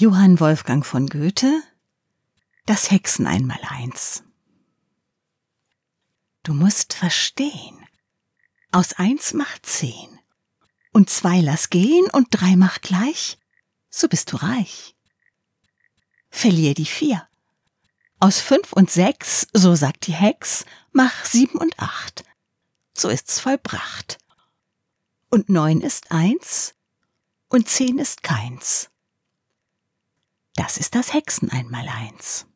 Johann Wolfgang von Goethe Das Hexen einmaleins Du musst verstehen, aus eins macht zehn, und zwei lass gehen und drei mach gleich, so bist du reich. Verlier die vier. Aus fünf und sechs, so sagt die Hex, mach sieben und acht, so ist's vollbracht. Und neun ist eins, und zehn ist keins. Das ist das Hexen einmal eins.